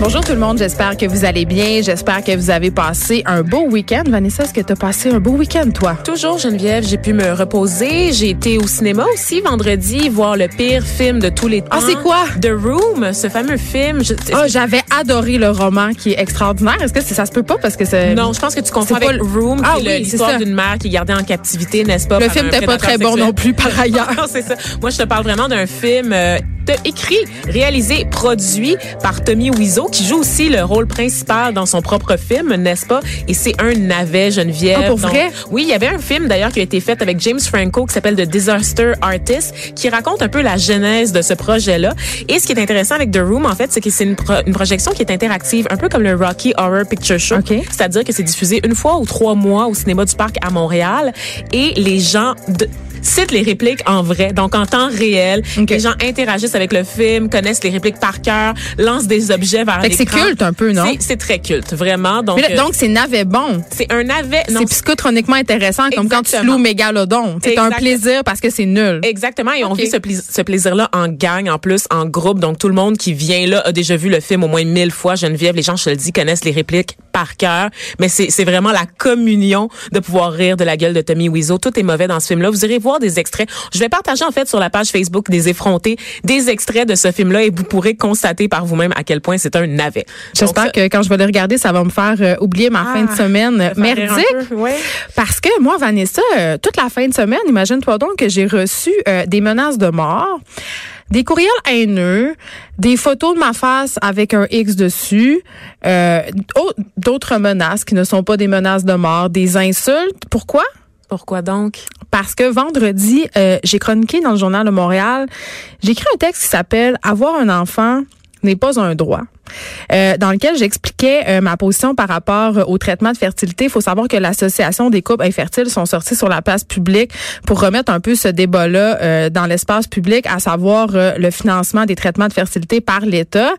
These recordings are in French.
Bonjour tout le monde, j'espère que vous allez bien, j'espère que vous avez passé un beau week-end. Vanessa, est-ce que tu as passé un beau week-end toi? Toujours Geneviève, j'ai pu me reposer. J'ai été au cinéma aussi vendredi voir le pire film de tous les temps. Ah, c'est quoi? The Room, ce fameux film. Je- Ah, j'avais adoré le roman qui est extraordinaire. Est-ce que c'est- ça se peut pas parce que c'est non, je pense que tu confonds c'est avec pas le- Room, Ah qui est oui, le- c'est l'histoire ça. d'une mère qui est gardée en captivité, n'est-ce pas? Le par film un n'était pas prédateur très bon sexuel. non plus par ailleurs. Non, c'est ça. Moi, je te parle vraiment d'un film euh, écrit, réalisé, produit par Tommy Wiseau, qui joue aussi le rôle principal dans son propre film, n'est-ce pas? Et c'est un navet, Geneviève. Ah, pour Donc, vrai? Oui, il y avait un film d'ailleurs qui a été fait avec James Franco qui s'appelle The Disaster Artist, qui raconte un peu la genèse de ce projet-là. Et ce qui est intéressant avec The Room, en fait, c'est que c'est une, pro- une projection qui est interactive, un peu comme le Rocky Horror Picture Show. OK. C'est-à-dire que c'est diffusé une fois ou trois mois au cinéma du Parc à Montréal et les gens de- citent les répliques en vrai, donc en temps réel. Les gens interagissent avec le film, connaissent les répliques par cœur, lancent des objets vers que c'est l'écran. culte un peu, non? C'est- très culte, vraiment. Donc, là, euh, donc c'est navet bon. c'est un navet. C'est psychotroniquement intéressant comme quand tu loues Mégalodon. C'est un plaisir parce que c'est nul. Exactement, et on vit ce, plaisir-là en gang, en plus, en groupe. Donc, tout le monde qui vient là a déjà vu le film au moins mille fois. Geneviève, les gens, je te le dis, connaissent les répliques par cœur. Mais c'est c'est vraiment la communion de pouvoir rire de la gueule de Tommy Wiseau. Tout est mauvais dans ce film-là. Vous irez voir des extraits. Je vais partager, en fait, sur la page Facebook des effrontés, des extraits de ce film-là et vous pourrez constater par vous-même à quel point c'est un navet. J'espère que quand je vais les regarder, ça va me faire euh, oublier ma fin de Ah, semaine merdique. peu, ouais. Parce que moi, Vanessa, euh, toute la fin de semaine, imagine-toi donc que j'ai reçu euh, des menaces de mort, des courriels haineux, des photos de ma face avec un X dessus, euh, au- d'autres menaces qui ne sont pas des menaces de mort, des insultes. Pourquoi? Pourquoi donc? Parce que vendredi, euh, j'ai chroniqué dans le journal de Montréal, j'ai écrit un texte qui s'appelle Avoir un enfant n'est pas un droit. Euh, dans lequel j'expliquais euh, ma position par rapport euh, au traitement de fertilité. Il faut savoir que l'Association des couples infertiles sont sortis sur la place publique pour remettre un peu ce débat-là euh, dans l'espace public, à savoir euh, le financement des traitements de fertilité par l'État.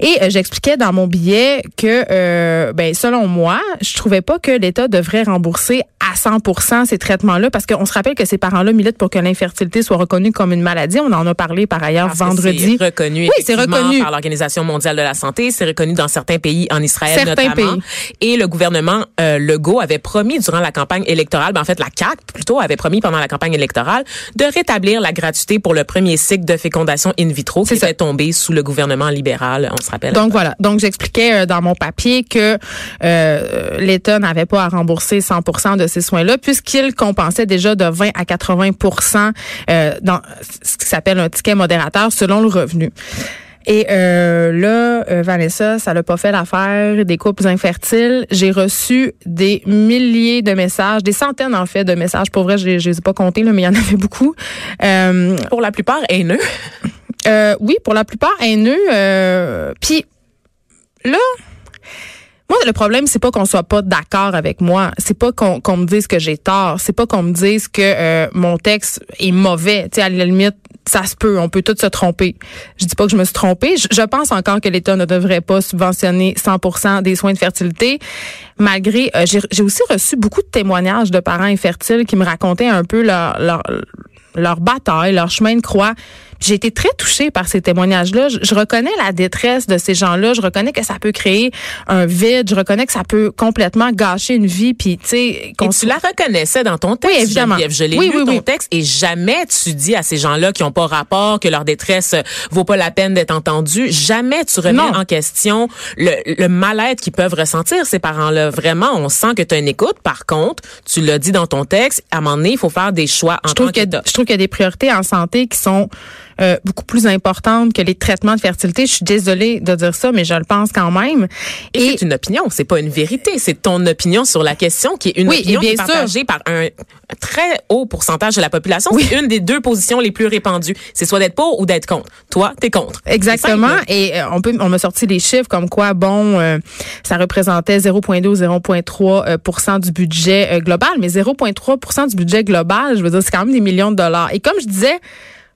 Et euh, j'expliquais dans mon billet que, euh, ben, selon moi, je trouvais pas que l'État devrait rembourser à 100% ces traitements-là, parce qu'on se rappelle que ces parents-là militent pour que l'infertilité soit reconnue comme une maladie. On en a parlé par ailleurs vendredi. C'est reconnu, Oui, c'est reconnu. par l'Organisation mondiale de la santé. C'est reconnu dans certains pays, en Israël Certains notamment. pays. Et le gouvernement euh, Legault avait promis durant la campagne électorale, ben en fait la CAC plutôt avait promis pendant la campagne électorale de rétablir la gratuité pour le premier cycle de fécondation in vitro qui était tombé sous le gouvernement libéral, on se rappelle. Donc voilà. Donc j'expliquais euh, dans mon papier que euh, l'État n'avait pas à rembourser 100% de ces soins-là puisqu'il compensait déjà de 20 à 80% euh, dans ce qui s'appelle un ticket modérateur selon le revenu. Et euh, là, euh, Vanessa, ça l'a pas fait l'affaire des couples infertiles. J'ai reçu des milliers de messages, des centaines en fait de messages. Pour vrai, je je les ai pas comptés, là, mais il y en avait beaucoup. Euh, pour la plupart haineux. euh, oui, pour la plupart haineux. Euh, Puis là, moi, le problème, c'est pas qu'on soit pas d'accord avec moi. C'est pas qu'on me dise que j'ai tort. C'est pas qu'on me dise que euh, mon texte est mauvais. Tu sais, à la limite, ça se peut. On peut tous se tromper. Je dis pas que je me suis trompée. Je, pense encore que l'État ne devrait pas subventionner 100% des soins de fertilité. Malgré, euh, j'ai aussi reçu beaucoup de témoignages de parents infertiles qui me racontaient un peu leur leur leur bataille, leur chemin de croix. J'ai été très touchée par ces témoignages-là. Je, je reconnais la détresse de ces gens-là. Je reconnais que ça peut créer un vide. Je reconnais que ça peut complètement gâcher une vie. Puis, tu sais, tu la reconnaissais dans ton texte, Oui, évidemment. Geneviève. Je l'ai Oui, lu oui, ton texte et jamais tu dis à ces gens-là qui ont pas rapport, que leur détresse euh, vaut pas la peine d'être entendue, jamais tu remets Non. en question le, le mal-être qu'ils peuvent ressentir, ces parents-là. Vraiment, on sent que tu as une écoute. Par contre, tu l'as dit dans ton texte, à un moment donné, il faut faire des choix en je trouve que je trouve qu'il y a des priorités en santé qui sont euh, beaucoup plus importante que les traitements de fertilité. Je suis désolée de dire ça, mais je le pense quand même. Et, c'est une opinion, c'est pas une vérité. C'est ton opinion sur la question qui est une opinion qui est partagée par un très haut pourcentage de la population. Oui. C'est une des deux positions les plus répandues. C'est soit d'être pour ou d'être contre. Toi, t'es contre. Exactement. Et euh, on peut, on m'a sorti des chiffres comme quoi, bon, euh, ça représentait 0,2 ou 0,3% du budget global, mais 0,3% du budget global, je veux dire, c'est quand même des millions de dollars. Et comme je disais,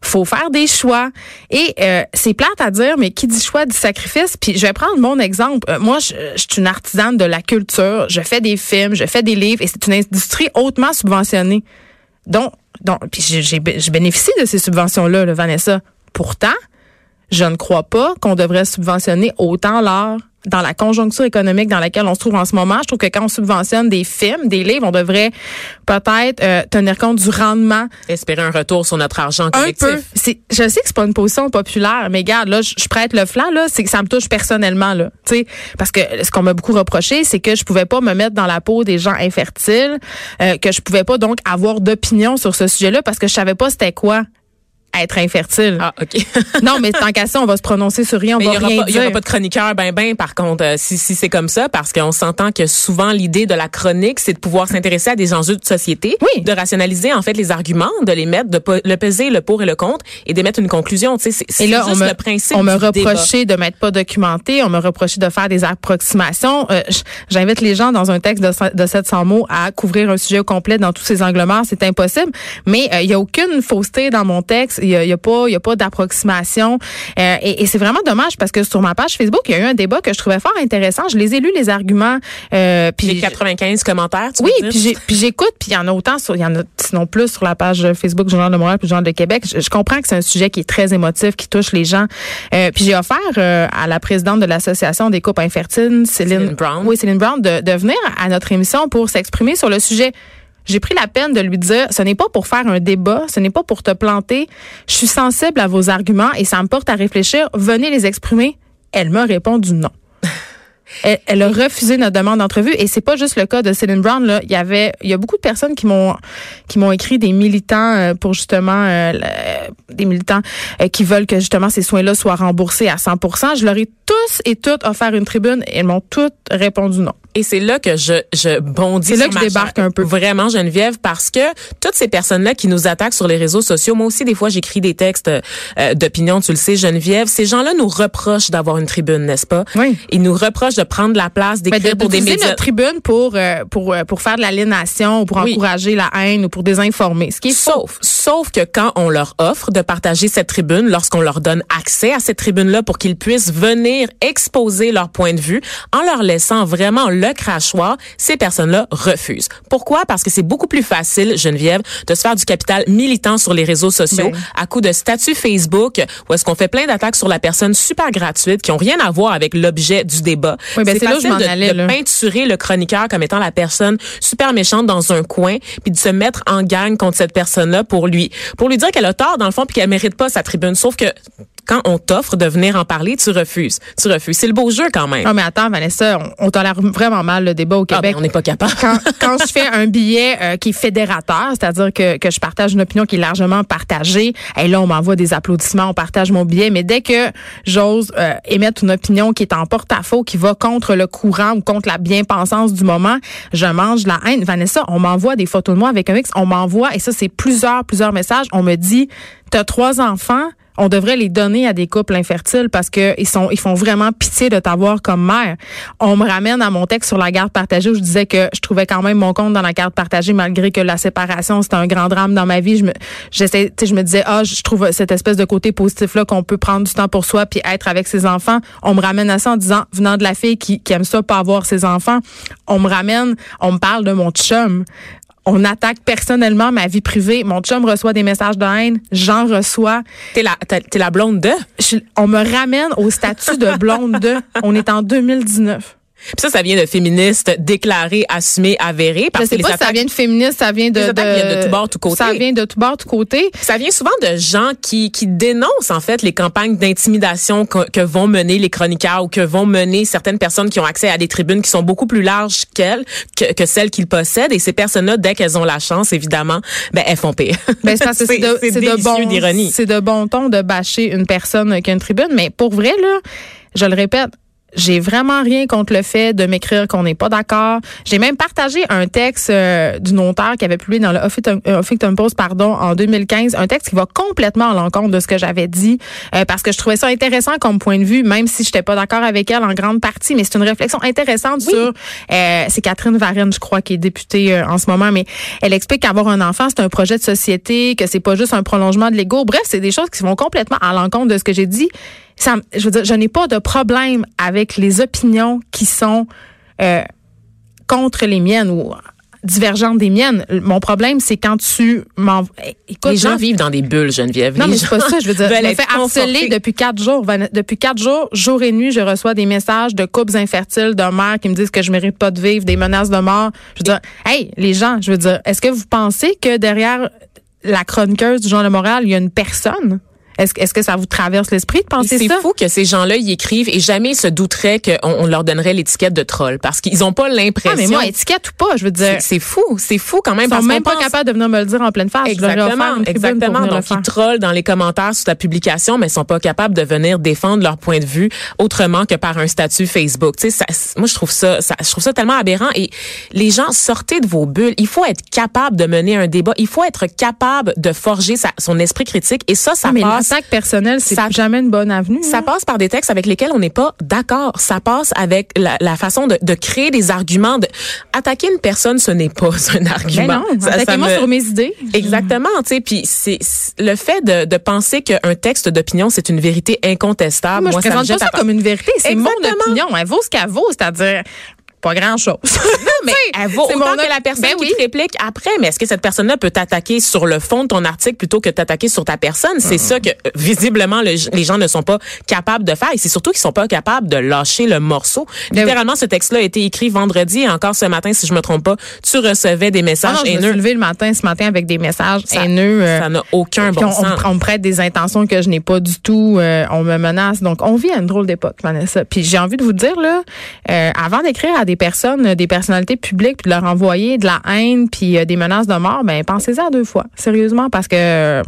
faut faire des choix. Et euh, c'est plate à dire, mais qui dit choix dit sacrifice. Puis je vais prendre mon exemple. Euh, moi, je, suis une artisane de la culture. Je fais des films, je fais des livres, et c'est une industrie hautement subventionnée. Donc, donc puis je bénéficie de ces subventions-là, là, Vanessa. Pourtant, je ne crois pas qu'on devrait subventionner autant l'art dans la conjoncture économique dans laquelle on se trouve en ce moment, je trouve que quand on subventionne des films, des livres, on devrait peut-être euh, tenir compte du rendement. Espérer un retour sur notre argent collectif. Un peu. Je sais que c'est pas une position populaire, mais regarde, là, je, prête le flanc, là, c'est que ça me touche personnellement, là. Tu sais, parce que ce qu'on m'a beaucoup reproché, c'est que je pouvais pas me mettre dans la peau des gens infertiles, euh, que je pouvais pas donc avoir d'opinion sur ce sujet-là parce que je savais pas c'était quoi être infertile. Ah, OK. non, mais tant qu'à ça, on va se prononcer sur rien, on va rien Il n'y aura pas de chroniqueur, ben, ben, par contre, euh, si, si c'est comme ça, parce qu'on s'entend que souvent, l'idée de la chronique, c'est de pouvoir s'intéresser à des enjeux de société, oui. de rationaliser, en fait, les arguments, de les mettre, de le peser, le pour et le contre, et d'émettre une conclusion. Tu sais, c'est juste me, le principe On me reprochait de m'être pas documenté, on me reprochait de faire des approximations. Euh, J'invite les gens dans un texte de, de 700 mots à couvrir un sujet complet dans tous ces angles morts. C'est impossible. Mais euh, il y a aucune fausseté dans mon texte. Il y a, y a pas, il y a pas d'approximation. Euh, et, et c'est vraiment dommage parce que sur ma page Facebook, il y a eu un débat que je trouvais fort intéressant. Je les ai lus les arguments. Euh, puis les 95 commentaires. Tu oui, puis j'écoute, puis il y en a autant sur, il y en a sinon plus sur la page Facebook du Journal de Montréal puis Journal de Québec. Je, comprends que c'est un sujet qui est très émotif, qui touche les gens. Euh, puis j'ai offert euh, à la présidente de l'association des couples infertiles, Céline, Brown, oui, Céline Brown, de, de venir à notre émission pour s'exprimer sur le sujet j'ai pris la peine de lui dire, ce n'est pas pour faire un débat, ce n'est pas pour te planter. Je suis sensible à vos arguments et ça me porte à réfléchir. Venez les exprimer. Elle m'a répondu non. Elle, a refusé notre demande d'entrevue et c'est pas juste le cas de Céline Brown là. Il y avait, il y a beaucoup de personnes qui m'ont qui m'ont écrit des militants euh, pour justement euh, des militants euh, qui veulent que justement ces soins-là soient remboursés à 100%. Je leur ai tous et toutes offert une tribune et elles m'ont toutes répondu non. Et c'est là que je, je bondis. C'est là que je débarque un peu. Vraiment, Geneviève, parce que toutes ces personnes-là qui nous attaquent sur les réseaux sociaux, moi aussi, des fois, j'écris des textes euh, d'opinion, tu le sais, Geneviève. Ces gens-là nous reprochent d'avoir une tribune, n'est-ce pas? Oui. Ils nous reprochent de prendre la place, d'écrire pour des médias. notre tribune pour, euh, pour, euh, pour faire de l'aliénation ou pour encourager la haine ou pour désinformer. Ce qui est sauf, sauf que quand on leur offre de partager cette tribune, lorsqu'on leur donne accès à cette tribune-là pour qu'ils puissent venir exposer leur point de vue, en leur laissant vraiment le crachoir, ces personnes-là refusent. Pourquoi? Parce que c'est beaucoup plus facile, Geneviève, de se faire du capital militant sur les réseaux sociaux ben. à coup de statut Facebook où est-ce qu'on fait plein d'attaques sur la personne super gratuite qui ont rien à voir avec l'objet du débat. Oui, ben c'est facile de, allais, de peinturer le chroniqueur comme étant la personne super méchante dans un coin puis de se mettre en gang contre cette personne-là pour lui pour lui dire qu'elle a tort dans le fond puis qu'elle mérite pas sa tribune. Sauf que quand on t'offre de venir en parler, tu refuses. Tu refuses. C'est le beau jeu quand même. Non, mais attends, Vanessa, on, on tolère vraiment mal le débat au ah, Québec. Ben, on n'est pas capable. quand, quand je fais un billet euh, qui est fédérateur, c'est-à-dire que, que je partage une opinion qui est largement partagée, et là, on m'envoie des applaudissements, on partage mon billet, mais dès que j'ose euh, émettre une opinion qui est en porte-à-faux, qui va contre le courant ou contre la bien-pensance du moment, je mange la haine. Vanessa, on m'envoie des photos de moi avec un mix, on m'envoie, et ça, c'est plusieurs, plusieurs messages, on me dit, t'as trois enfants, on devrait les donner à des couples infertiles parce que ils sont ils font vraiment pitié de t'avoir comme mère. On me ramène à mon texte sur la garde partagée où je disais que je trouvais quand même mon compte dans la garde partagée malgré que la séparation c'était un grand drame dans ma vie. Je me j'essaie je me disais ah je trouve cette espèce de côté positif là qu'on peut prendre du temps pour soi puis être avec ses enfants. On me ramène à ça en disant venant de la fille qui, qui aime ça pas avoir ses enfants. On me ramène, on me parle de mon chum on attaque personnellement ma vie privée. Mon chum reçoit des messages de haine, j'en reçois. T'es la, t'es la blonde de? on me ramène au statut de blonde de. On est en 2019. Puis ça, ça vient de féministes déclarés, assumés, avérés. Parce je sais que pas si ça vient de féministes, ça vient de, de, de, tout bord, tout côté. Ça vient de tout bord, tout côté. Ça vient souvent de gens qui, qui dénoncent en fait les campagnes d'intimidation que, que, vont mener les chroniqueurs ou que vont mener certaines personnes qui ont accès à des tribunes qui sont beaucoup plus larges qu'elles, que, que, celles qu'ils possèdent. Et ces personnes-là, dès qu'elles ont la chance, évidemment, ben elles font pire. Ben, c'est parce que c'est de, de bon, c'est de bon ton de bâcher une personne qui a une tribune, mais pour vrai là, je le répète, j'ai vraiment rien contre le fait de m'écrire qu'on n'est pas d'accord. J'ai même partagé un texte euh, d'une auteure qui avait publié dans le Huffington Post pardon, en 2015, un texte qui va complètement à l'encontre de ce que j'avais dit euh, parce que je trouvais ça intéressant comme point de vue, même si je n'étais pas d'accord avec elle en grande partie. Mais c'est une réflexion intéressante sur... Euh, c'est Catherine Varenne, je crois, qui est députée en ce moment, mais elle explique qu'avoir un enfant, c'est un projet de société, que c'est pas juste un prolongement de l'ego. Bref, c'est des choses qui vont complètement à l'encontre de ce que j'ai dit ça, je veux dire, je n'ai pas de problème avec les opinions qui sont euh, contre les miennes ou divergentes des miennes. Mon problème, c'est quand tu m'en... Écoute, les gens vivent dans des bulles, Geneviève. Non, mais c'est pas ça. Je veux dire, je me fais harceler depuis quatre jours. Depuis quatre jours, jour et nuit, je reçois des messages de couples infertiles, de mères qui me disent que je mérite pas de vivre, des menaces de mort. Je veux dire, hey, les gens, je veux dire, est-ce que vous pensez que derrière la chroniqueuse du Journal de Montréal, il y a une personne? Est-ce est que ça vous traverse l'esprit de penser ça? C'est fou que ces gens-là y écrivent et jamais se douteraient qu'on on leur donnerait l'étiquette de troll parce qu'ils n'ont pas l'impression. Ah, mais moi, étiquette ou pas, je veux dire. C'est fou, c'est fou quand même. Ils sont même pas capables de venir me le dire en pleine face. Exactement, exactement. Donc, ils trollent dans les commentaires sous ta publication, mais ils sont pas capables de venir défendre leur point de vue autrement que par un statut Facebook. Tu sais, moi, je trouve ça, ça, je trouve ça tellement aberrant et les gens, sortez de vos bulles. Il faut être capable de mener un débat. Il faut être capable de forger sa, son esprit critique et ça, ça passe l'attaque personnelle, c'est jamais une bonne avenue. Ça passe par des textes avec lesquels on n'est pas d'accord. Ça passe avec la, la façon de, de, créer des arguments. De... Attaquer une personne, ce n'est pas un argument. Ben non, attaquez-moi me... sur mes idées. Exactement, tu sais. Puis c'est le fait de, de penser qu'un texte d'opinion c'est une vérité incontestable. Moi, je moi, présente pas ça comme une vérité. C'est mon opinion. Elle vaut ce qu'elle vaut, c'est-à-dire pas grand-chose. mais elle vaut autant que la personne ben qui te réplique après. Mais est-ce que cette personne-là peut t'attaquer sur le fond de ton article plutôt que t'attaquer sur ta personne? C'est ça que, visiblement, les gens ne sont pas capables de faire. Et c'est surtout qu'ils sont pas capables de lâcher le morceau. Ben Littéralement, ce texte-là a été écrit vendredi et encore ce matin, si je me trompe pas, tu recevais des messages ah non, haineux. Je me suis levé le matin, ce matin, avec des messages haineux. Euh, ça n'a aucun bon on, sens. On, me prête des intentions que je n'ai pas du tout. Euh, on me menace. Donc, on vit à une drôle d'époque, Vanessa. Puis j'ai envie de vous dire, là, euh, avant d'écrire à des personnes, des personnalités publiques puis de leur envoyer de la haine puis euh, des menaces de mort, ben pensez-y à deux fois, sérieusement, parce que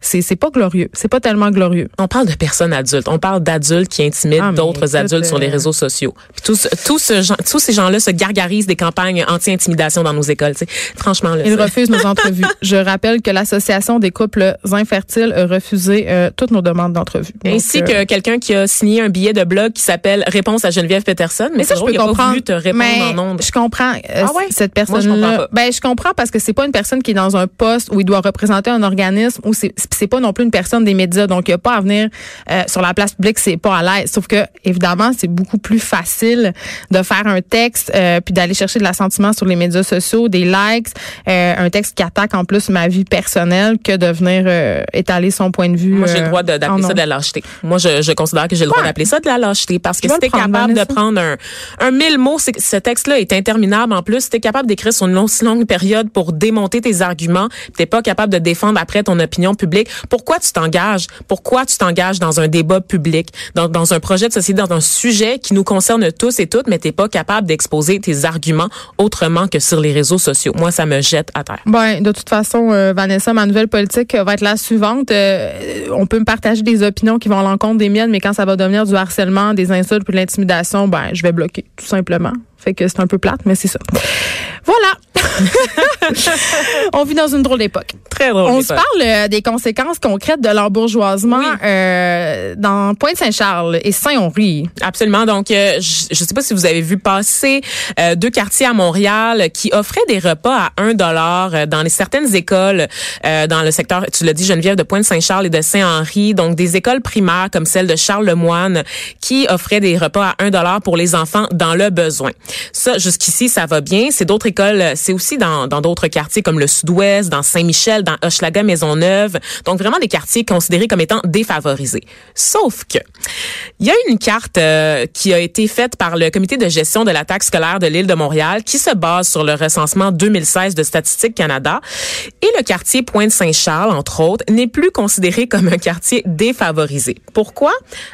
c'est c'est pas glorieux, c'est pas tellement glorieux. On parle de personnes adultes, on parle d'adultes qui intimident ah, d'autres adultes sur les euh, réseaux sociaux. Puis tous tous ce, tous ces gens-là se gargarisent des campagnes anti-intimidation dans nos écoles, tu sais. Franchement là. Ils refusent nos entrevues. Je rappelle que l'association des couples infertiles a refusé euh, toutes nos demandes d'entrevue. Ainsi que quelqu'un qui a signé un billet de blog qui s'appelle Réponse à Geneviève Peterson, mais, ça je peux comprendre. Pas voulu te répondre mais en Je comprends euh, ah ouais? cette personne-là. Ben je comprends parce que c'est pas une personne qui est dans un poste où il doit représenter un organisme où c'est c'est pas non plus une personne des médias, donc il n'y a pas à venir euh, sur la place publique, c'est pas à l'aise. Sauf que évidemment, c'est beaucoup plus facile de faire un texte euh, puis d'aller chercher de l'assentiment sur les médias sociaux, des likes, euh, un texte qui attaque en plus ma vie personnelle que de venir étaler son point de vue. Moi, j'ai le droit d'appeler ça de la lâcheté. Moi, je, je considère que j'ai le droit d'appeler ça de la lâcheté parce que si t'es capable de prendre un, un mille mots, ce texte-là est interminable en plus. Si t'es capable d'écrire sur une longue, longue période pour démonter tes arguments, t'es pas capable de défendre après ton opinion publique pourquoi tu t'engages? Pourquoi tu t'engages dans un débat public, dans, un projet de société, dans un sujet qui nous concerne tous et toutes, mais t'es pas capable d'exposer tes arguments autrement que sur les réseaux sociaux? Moi, ça me jette à terre. Ben, de toute façon, euh, Vanessa, ma nouvelle politique va être la suivante. Euh, on peut me partager des opinions qui vont à l'encontre des miennes, mais quand ça va devenir du harcèlement, des insultes puis de l'intimidation, ben, je vais bloquer, tout simplement. Fait que c'est un peu plate, mais c'est ça. Voilà. on vit dans une drôle d'époque. Très drôle. On se parle euh, des conséquences concrètes de l'embourgeoisement euh, dans Pointe-Saint-Charles et Saint-Henri. Absolument. Donc, euh, je ne sais pas si vous avez vu passer euh, deux quartiers à Montréal qui offraient des repas à 1 dollar dans les certaines écoles dans le secteur, tu l'as dit, Geneviève, de Pointe-Saint-Charles et de Saint-Henri. Donc, des écoles primaires comme celle de Charles Lemoine qui offraient des repas à 1 dollar pour les enfants dans le besoin. Ça, jusqu'ici, ça va bien. C'est d'autres écoles, c'est aussi dans dans d'autres quartiers comme le Sud-Ouest, dans Saint-Michel, dans Hochelaga, Maisonneuve. Donc vraiment des quartiers considérés comme étant défavorisés. Sauf que il y a une carte euh, qui a été faite par le comité de gestion de la taxe scolaire de l'île de Montréal qui se base sur le recensement 2016 de Statistique Canada et le quartier Pointe-Saint-Charles entre autres n'est plus considéré comme un quartier défavorisé. Pourquoi?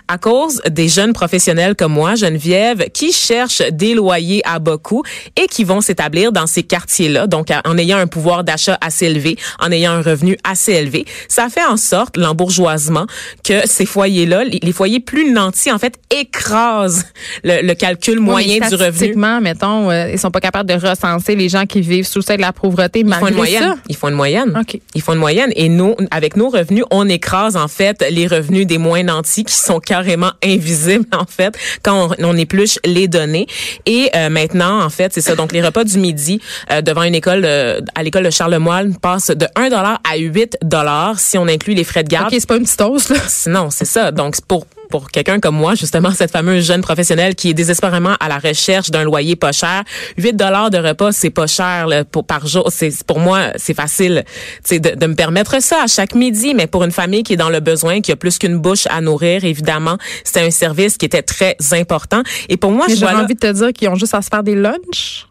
À cause des jeunes professionnels comme moi, Geneviève, qui cherchent des loyers à beaucoup et qui vont s'établir dans ces quartiers-là, donc en ayant un pouvoir d'achat assez élevé, en ayant un revenu assez élevé. Ça fait en sorte, l'embourgeoisement, que ces foyers-là, les foyers plus nantis, en fait, écrasent le, calcul moyen du revenu. mettons, euh, ils sont pas capables de recenser les gens qui vivent sous le seuil de la pauvreté ils font une moyenne. Ils font une moyenne. Ils font une moyenne. Et nous, avec nos revenus, on écrase, en fait, les revenus des moins nantis qui sont carrément invisibles, en fait, quand on, on épluche les données. Et euh, maintenant, en fait, c'est ça. Donc, les repas du midi euh, devant une école, à l'école de Charlemagne, passent de 1 dollar à 8 dollars si on inclut les frais de garde. OK, c'est pas une petite hausse, là. Non, c'est ça. Donc, pour pour quelqu'un comme moi, justement, cette fameuse jeune professionnelle qui est désespérément à la recherche d'un loyer pas cher, 8 dollars de repas, c'est pas cher pour, par jour. C'est pour moi, c'est facile, de, de me permettre ça à chaque midi. Mais pour une famille qui est dans le besoin, qui a plus qu'une bouche à nourrir, évidemment, c'était un service qui était très important. Et pour moi, j'ai envie de te dire qu'ils ont juste à se faire des lunchs.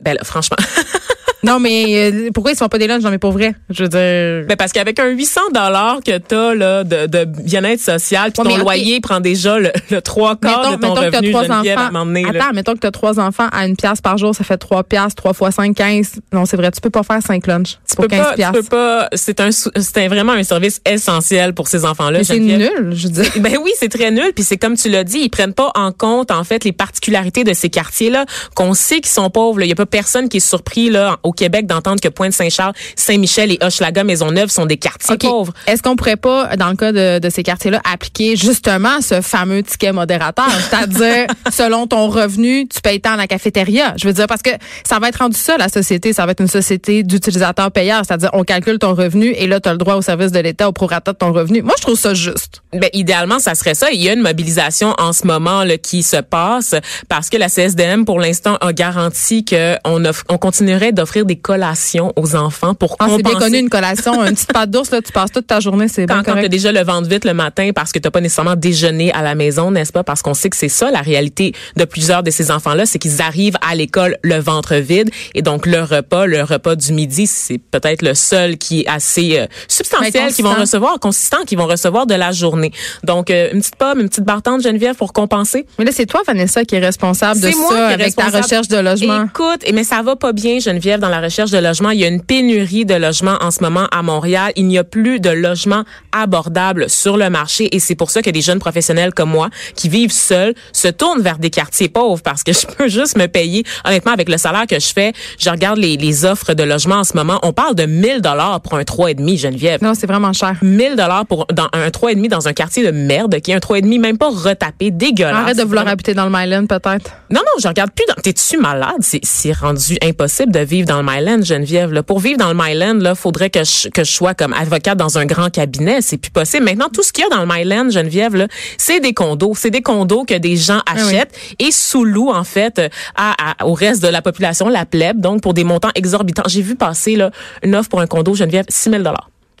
Ben là, franchement. non, mais euh, pourquoi ils se font pas des lunchs? Non, mais pour vrai. Je veux dire. Ben parce qu'avec un 800 dollars que t'as, là, de, de bien-être social, puis ton loyer prend déjà le, le trois quarts de ton revenu, trois enfants, Attends, mettons que t'as trois enfants à une pièce par jour, ça fait trois pièces, trois fois cinq, quinze. Non, c'est vrai, tu peux pas faire cinq lunchs tu pour peux 15 pas, Tu peux pas, c'est un, c'est vraiment un service essentiel pour ces enfants-là. C'est nul, je dis. Ben oui, c'est très nul, puis c'est comme tu l'as dit, ils prennent pas en compte, en fait, les particularités de ces quartiers-là, qu'on sait qu'ils sont pauvres. Il y a pas personne qui est surpris, là, au Québec d'entendre que Pointe-Saint-Charles, Saint-Michel et Hochelaga, Maisonneuve sont des quartiers pauvres. Est-ce qu'on pourrait pas, dans le cas de, de ces quartiers-là, appliquer justement ce fameux ticket modérateur? C'est-à-dire, selon ton revenu, tu payes tant à la cafétéria. Je veux dire, parce que ça va être rendu ça, la société. Ça va être une société d'utilisateurs payeurs. C'est-à-dire, on calcule ton revenu et là, tu as le droit au service de l'État au prorata de ton revenu. Moi, je trouve ça juste. Ben, idéalement, ça serait ça. Il y a une mobilisation en ce moment là, qui se passe parce que la CSDM, pour l'instant, a garanti qu'on on continuerait d'offrir des collations aux enfants pour ah, compenser. C'est bien connu une collation, une petite pâte d'ours là, tu passes toute ta journée, c'est quand, quand tu as déjà le ventre vite le matin parce que tu pas nécessairement déjeuné à la maison, n'est-ce pas? Parce qu'on sait que c'est ça la réalité de plusieurs de ces enfants là, c'est qu'ils arrivent à l'école le ventre vide et donc le repas, le repas du midi, c'est peut-être le seul qui est assez euh, substantiel qu'ils vont recevoir, consistant qu'ils vont recevoir de la journée. Donc euh, une petite pomme, une petite bartende Geneviève pour compenser? Mais là c'est toi Vanessa qui est responsable de ça avec ta recherche de logement. Écoute, mais ça va pas bien Geneviève dans la recherche de logement. Il y a une pénurie de logements en ce moment à Montréal. Il n'y a plus de logements abordables sur le marché et c'est pour ça que des jeunes professionnels comme moi qui vivent seuls se tournent vers des quartiers pauvres parce que je peux juste me payer. Honnêtement, avec le salaire que je fais, je regarde les, les offres de logement en ce moment. On parle de 1000 dollars pour un 3,5 Geneviève. Non, c'est vraiment cher. 1000 dollars pour dans un 3,5 dans un quartier de merde qui est un 3,5 même pas retapé, dégueulasse. Arrête de vouloir habiter dans le Myland peut-être. Non non, je regarde plus dans T'es-tu malade? C'est rendu impossible de vivre dans le Myland, Geneviève. Là. Pour vivre dans le Myland, là, faudrait que je, que je sois comme avocate dans un grand cabinet. C'est plus possible. Maintenant, tout ce qu'il y a dans le Myland, Geneviève, c'est des condos. C'est des condos que des gens ah achètent et sous-louent, en fait, à, au reste de la population, la plèbe, donc pour des montants exorbitants. J'ai vu passer là, une offre pour un condo, Geneviève, 6 000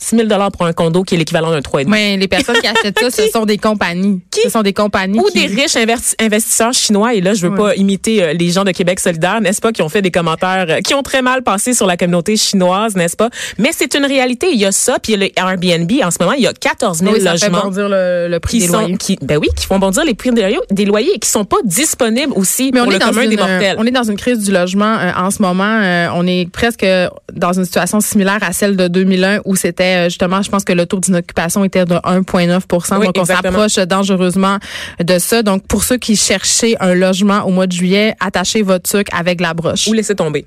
6 000 dollars pour un condo qui est l'équivalent d'un 3,5. Oui, les personnes qui achètent ça, ce sont des compagnies. Qui? Ce sont des compagnies. Ou des riches investisseurs chinois. Et là, je veux pas imiter euh, les gens de Québec solidaire, n'est-ce pas, qui ont fait des commentaires euh, qui ont très mal passé sur la communauté chinoise, n'est-ce pas? Mais c'est une réalité. Il y a ça. Puis il y a le Airbnb. En ce moment, il y a 14 000 oui, ça logements. Fait bondir le, prix des loyers. Qui, ben oui, qui font bondir les prix des loyers, des loyers et qui sont pas disponibles aussi Mais pour on le commun des mortels. On est dans une crise du logement euh, en ce moment. on est presque dans une situation similaire à celle de 2001 où c'était justement, je pense que le taux d'inoccupation était de 1,9% Donc, on s'approche dangereusement de ça. Donc, pour ceux qui cherchaient un logement au mois de juillet, attachez votre truc avec la broche. Ou laissez tomber.